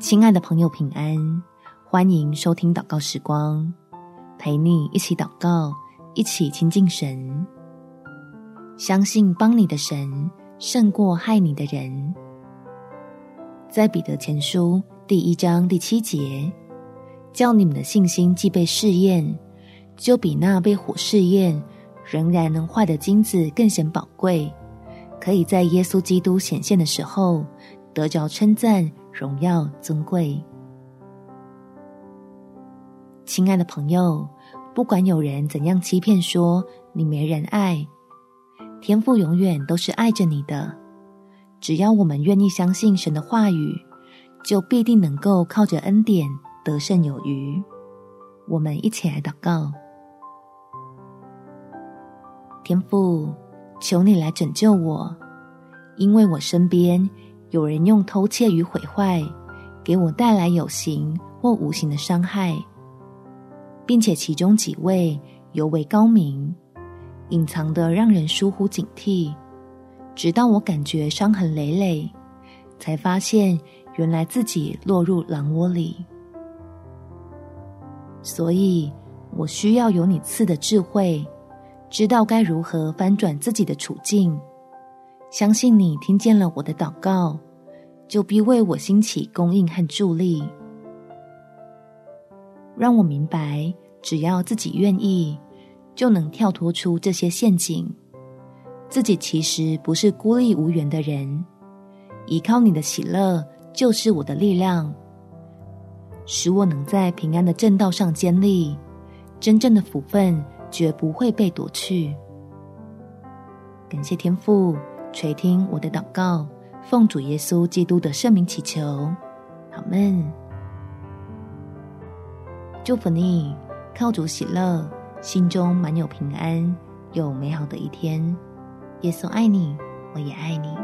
亲爱的朋友，平安！欢迎收听祷告时光，陪你一起祷告，一起亲近神。相信帮你的神胜过害你的人。在彼得前书第一章第七节，叫你们的信心既被试验，就比那被火试验仍然能坏的金子更显宝贵，可以在耶稣基督显现的时候得着称赞。荣耀尊贵，亲爱的朋友，不管有人怎样欺骗说你没人爱，天父永远都是爱着你的。只要我们愿意相信神的话语，就必定能够靠着恩典得胜有余。我们一起来祷告：天父，求你来拯救我，因为我身边。有人用偷窃与毁坏，给我带来有形或无形的伤害，并且其中几位尤为高明，隐藏得让人疏忽警惕，直到我感觉伤痕累累，才发现原来自己落入狼窝里。所以我需要有你赐的智慧，知道该如何翻转自己的处境。相信你听见了我的祷告，就必为我兴起供应和助力，让我明白，只要自己愿意，就能跳脱出这些陷阱。自己其实不是孤立无援的人，依靠你的喜乐就是我的力量，使我能在平安的正道上坚立。真正的福分绝不会被夺去。感谢天父。垂听我的祷告，奉主耶稣基督的圣名祈求，阿门。祝福你，靠主喜乐，心中满有平安，有美好的一天。耶稣爱你，我也爱你。